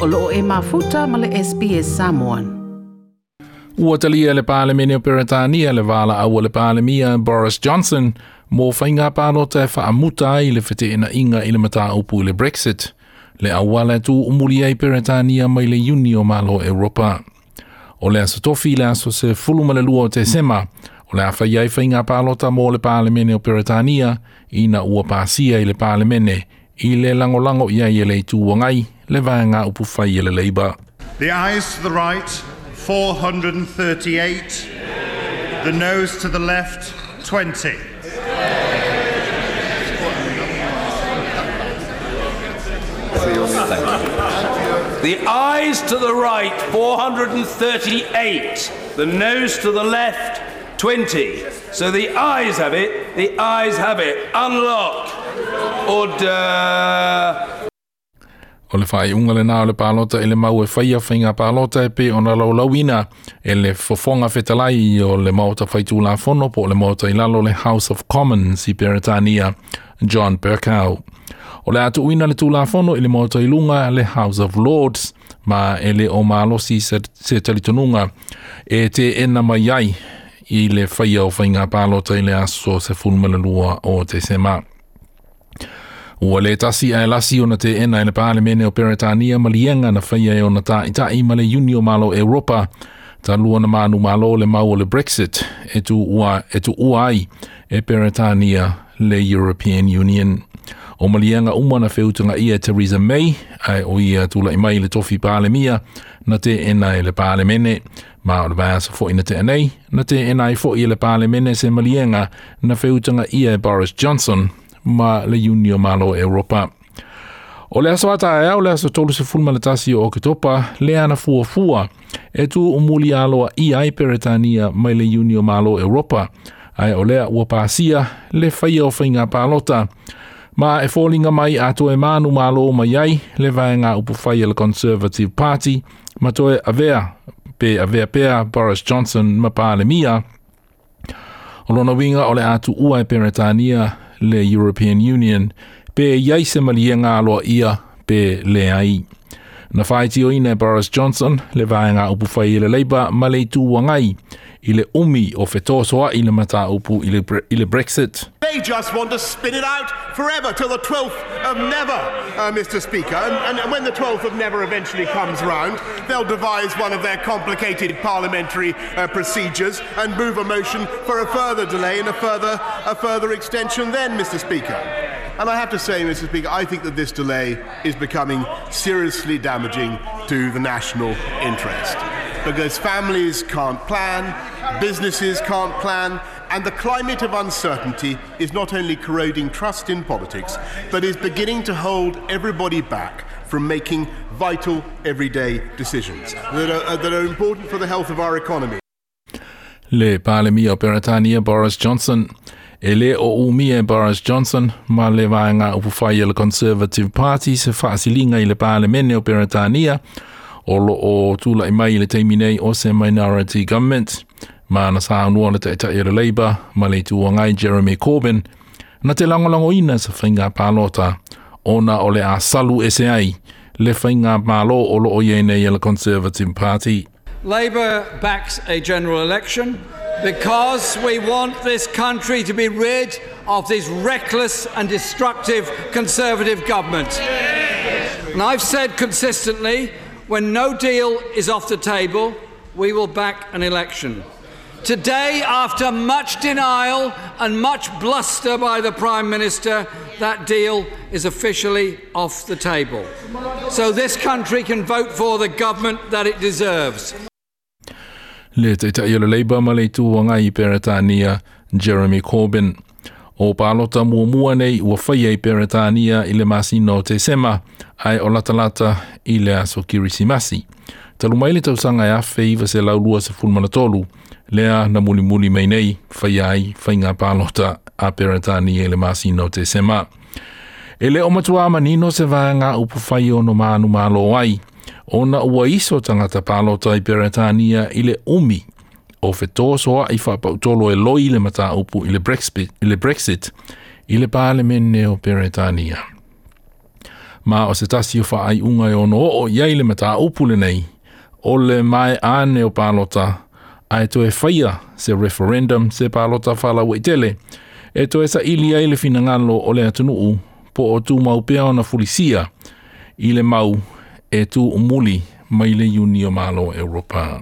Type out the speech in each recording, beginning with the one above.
o loo e mafuta ma le SPS Samoan. Ua talia le pāle mene o Peretania le vāla au le pāle mia Boris Johnson mō whainga pālota e whaamuta ai le whete ina inga i le mata upu le Brexit. Le awala tu umuri ai Peretania mai le Unio Malo Europa. O le aso tofi le aso se fulu le lua o te sema, o le awhai ai whainga pālota mō le pāle mene o Peretania i na ua pāsia i le pāle mene i le langolango ia i le le upu i le leiba. The eyes to the right, 438. The nose to the left, 20. The eyes to the right, 438. The nose to the left, 20. So the eyes have it, the eyes have it. Unlock. o da o le fai unga le nao le pālota e le mau e whaia whainga pālota e pe o na laulawina e le fofonga whetalai o le maota whaitu la fono po le maota i lalo le House of Commons i Peretania John Perkau o le atu uina le tūla fono i le maota i lunga le House of Lords ma e le o malosi se, se talitonunga e te ena mai ai i le whaia o whainga pālota i le aso se fulmele lua o te semaa Ua le tasi ae lasi o na te ena e le pāle mene o Peretania malienga na whaia e o na tai tai ma le Unio Malo Europa ta lua na manu malo le mau o le Brexit e tu ua, e tu ua ai e Peretania le European Union. O malienga umana whiutunga ia Theresa May ai o ia tula mai le tofi pāle mia na te ena e le pāle mene ma o le bāsa fo ina te anei na te ena e fo i e le pāle mene se malienga na whiutunga ia Boris Johnson ma le Union Malo Europa. O le aso ata ea o le aso tolu se fulma le tasi o Oketopa, le ana fua fua, e tu umuli aloa i ai peretania mai le Union Malo Europa, ai o lea ua pasia le faia o fainga palota. Ma e fōlinga mai a toe mānu mālo o mai ai, le vāenga upu whaia le Conservative Party, ma toe avea, pe avea pea Boris Johnson ma pāle mia. O lona winga o le atu ua e Peretania le European Union pe yaise malienga alo ia pe le ai. na whaetio oina Boris Johnson le vaenga upu whai le leiba ma le tūwangai i le umi o whetosoa i le mata upu i le, i le Brexit. They just want to spin it out forever till the 12th of never, uh, Mr Speaker. And, and when the 12th of never eventually comes round, they'll devise one of their complicated parliamentary uh, procedures and move a motion for a further delay and a further, a further extension then, Mr Speaker. And I have to say, Mr. Speaker, I think that this delay is becoming seriously damaging to the national interest because families can't plan, businesses can't plan, and the climate of uncertainty is not only corroding trust in politics, but is beginning to hold everybody back from making vital everyday decisions that are, that are important for the health of our economy. Le Parlement britannia Boris Johnson E le o umia e Boris Johnson, ma le vāenga upu whai e le Conservative Party se whaasilinga i le pāle mene o Peretania, o lo o tūla i mai le teiminei o se Minority Government, ma na sā anua le te i e le Labour, ma le tu ngai Jeremy Corbyn, na te langolango ina sa whainga pālota, ona o le a salu e se ai, le whainga pālo o lo o ienei e le Conservative Party. Labour backs a general election. because we want this country to be rid of this reckless and destructive Conservative government. And I've said consistently when no deal is off the table, we will back an election. Today, after much denial and much bluster by the Prime Minister, that deal is officially off the table. So this country can vote for the government that it deserves. le te tai le leiba ma le tu wanga i Peretania, Jeremy Corbyn. O palota mua mua nei ua whaia i Peretania i le masino te sema, ai o latalata i le aso kirisi masi. Talu mai tausanga e afe i vase laulua se fulmana tolu, lea na muli muli mai nei, whaia ai, whainga palota a Peretania i le masino te sema. E le o matua manino se vaanga upu whaio no maanu malo ai, ona ua iso tangata pālota i Peretania i le umi o whetoa soa i whapautolo e loi le mata upu i le Brexit i le, Brexit, i le pālemene o Peretania. Ma o se tasi o whaai unga e ono o iai le mata upu le nei, o le mai ane o pālota a e e whaia se referendum se pālota whala wei tele, e to e sa ili ai le finangalo o le atunuu po o tū maupea fulisia i le mau e tū umuli mai le iuni mālo Europa.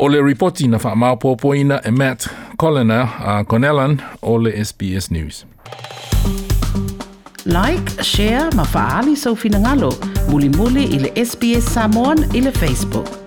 O le ripoti na wha māpōpoina e Matt Colliner a Connellan o le SBS News. Like, share, mafaali sau so finangalo, muli muli ile SBS Samoan ile Facebook.